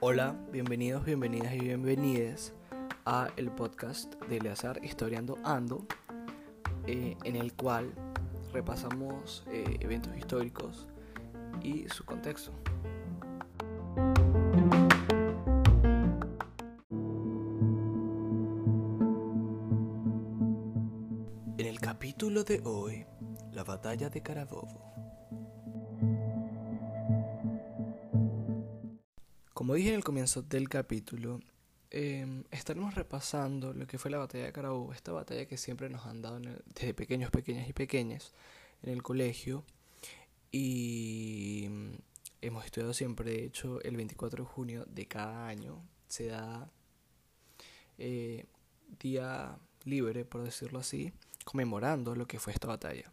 Hola, bienvenidos, bienvenidas y bienvenides a el podcast de Eleazar Historiando Ando, eh, en el cual repasamos eh, eventos históricos y su contexto. En el capítulo de hoy, la batalla de Carabobo. Como dije en el comienzo del capítulo, eh, estaremos repasando lo que fue la batalla de Carabobo, esta batalla que siempre nos han dado desde pequeños, pequeñas y pequeñas en el colegio y mm, hemos estudiado siempre, de hecho el 24 de junio de cada año se da eh, día libre, por decirlo así, conmemorando lo que fue esta batalla.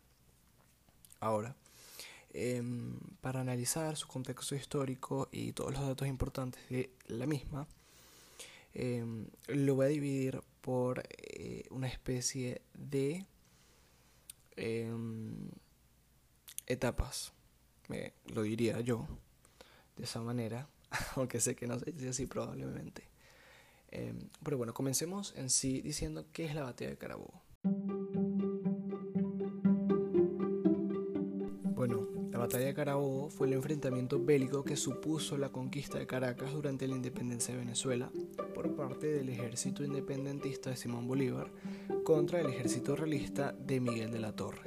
Ahora, Em, para analizar su contexto histórico y todos los datos importantes de la misma, em, lo voy a dividir por eh, una especie de em, etapas, me, lo diría yo, de esa manera, aunque sé que no sé si así probablemente. pero bueno, comencemos en sí diciendo qué es la batalla de Carabobo. Batalla de Carabobo fue el enfrentamiento bélico que supuso la conquista de Caracas durante la independencia de Venezuela por parte del ejército independentista de Simón Bolívar contra el ejército realista de Miguel de la Torre.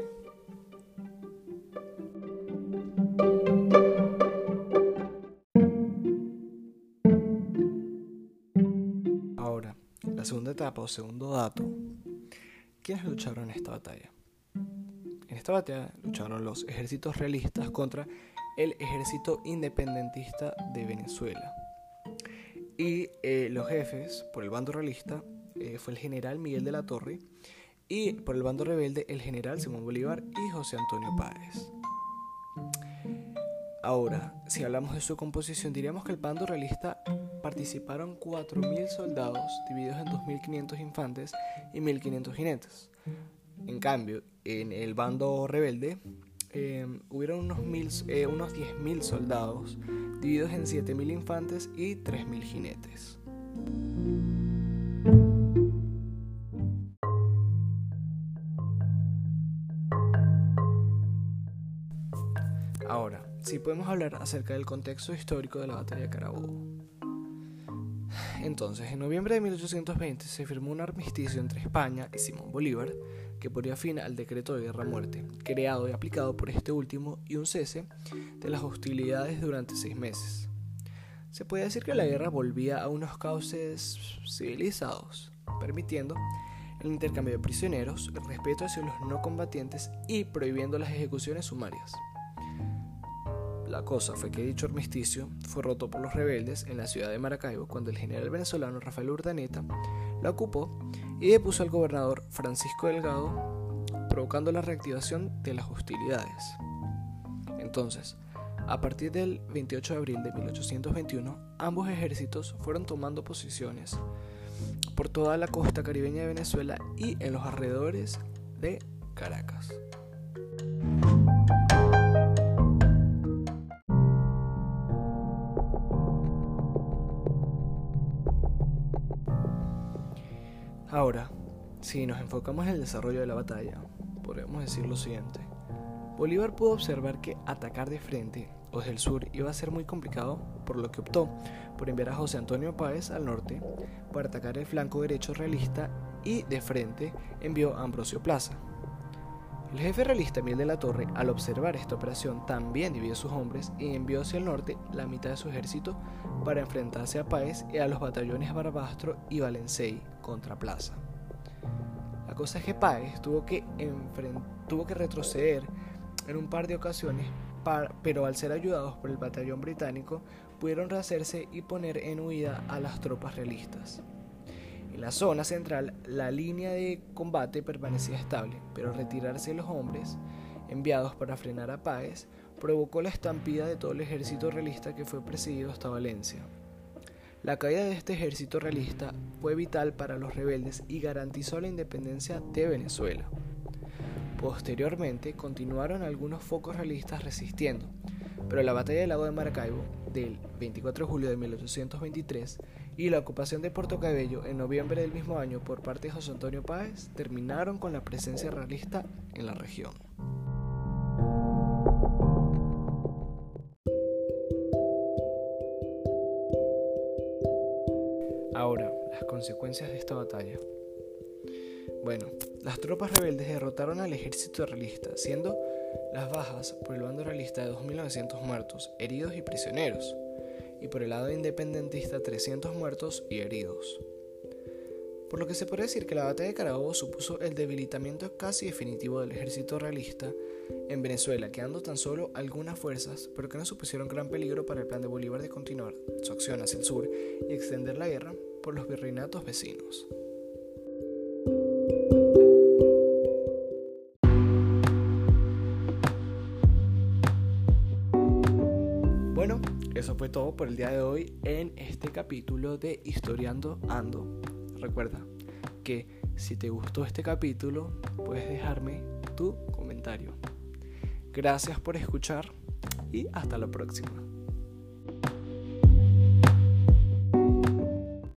Ahora, la segunda etapa o segundo dato, ¿quiénes lucharon en esta batalla? En esta batalla lucharon los ejércitos realistas contra el ejército independentista de Venezuela. Y eh, los jefes, por el bando realista, eh, fue el general Miguel de la Torre y por el bando rebelde el general Simón Bolívar y José Antonio Páez. Ahora, si hablamos de su composición, diríamos que el bando realista participaron 4.000 soldados divididos en 2.500 infantes y 1.500 jinetes. En cambio, en el bando rebelde eh, hubieron unos, mil, eh, unos 10.000 soldados, divididos en 7.000 infantes y 3.000 jinetes. Ahora, si podemos hablar acerca del contexto histórico de la batalla de Carabobo. Entonces, en noviembre de 1820 se firmó un armisticio entre España y Simón Bolívar que ponía fin al decreto de guerra-muerte, creado y aplicado por este último, y un cese de las hostilidades durante seis meses. Se puede decir que la guerra volvía a unos cauces civilizados, permitiendo el intercambio de prisioneros, el respeto hacia los no combatientes y prohibiendo las ejecuciones sumarias. La cosa fue que dicho armisticio fue roto por los rebeldes en la ciudad de Maracaibo cuando el general venezolano Rafael Urdaneta la ocupó y depuso al gobernador Francisco Delgado, provocando la reactivación de las hostilidades. Entonces, a partir del 28 de abril de 1821, ambos ejércitos fueron tomando posiciones por toda la costa caribeña de Venezuela y en los alrededores de Caracas. Ahora, si nos enfocamos en el desarrollo de la batalla, podemos decir lo siguiente. Bolívar pudo observar que atacar de frente o desde el sur iba a ser muy complicado, por lo que optó por enviar a José Antonio Páez al norte para atacar el flanco derecho realista y de frente envió a Ambrosio Plaza. El jefe realista Miguel de la Torre, al observar esta operación, también dividió sus hombres y envió hacia el norte la mitad de su ejército para enfrentarse a Páez y a los batallones Barbastro y Valencey contra Plaza. La cosa es que Páez tuvo que, tuvo que retroceder en un par de ocasiones, pero al ser ayudados por el batallón británico, pudieron rehacerse y poner en huida a las tropas realistas. En la zona central, la línea de combate permanecía estable, pero retirarse los hombres enviados para frenar a Páez provocó la estampida de todo el ejército realista que fue presidido hasta Valencia. La caída de este ejército realista fue vital para los rebeldes y garantizó la independencia de Venezuela. Posteriormente continuaron algunos focos realistas resistiendo, pero la batalla del lago de Maracaibo del 24 de julio de 1823 y la ocupación de Puerto Cabello en noviembre del mismo año por parte de José Antonio Páez terminaron con la presencia realista en la región. Ahora, las consecuencias de esta batalla. Bueno, las tropas rebeldes derrotaron al ejército realista, siendo las bajas por el bando realista de 2.900 muertos, heridos y prisioneros, y por el lado independentista 300 muertos y heridos. Por lo que se puede decir que la batalla de Carabobo supuso el debilitamiento casi definitivo del ejército realista en Venezuela, quedando tan solo algunas fuerzas, pero que no supusieron gran peligro para el plan de Bolívar de continuar su acción hacia el sur y extender la guerra por los virreinatos vecinos. Eso fue todo por el día de hoy en este capítulo de Historiando Ando. Recuerda que si te gustó este capítulo, puedes dejarme tu comentario. Gracias por escuchar y hasta la próxima.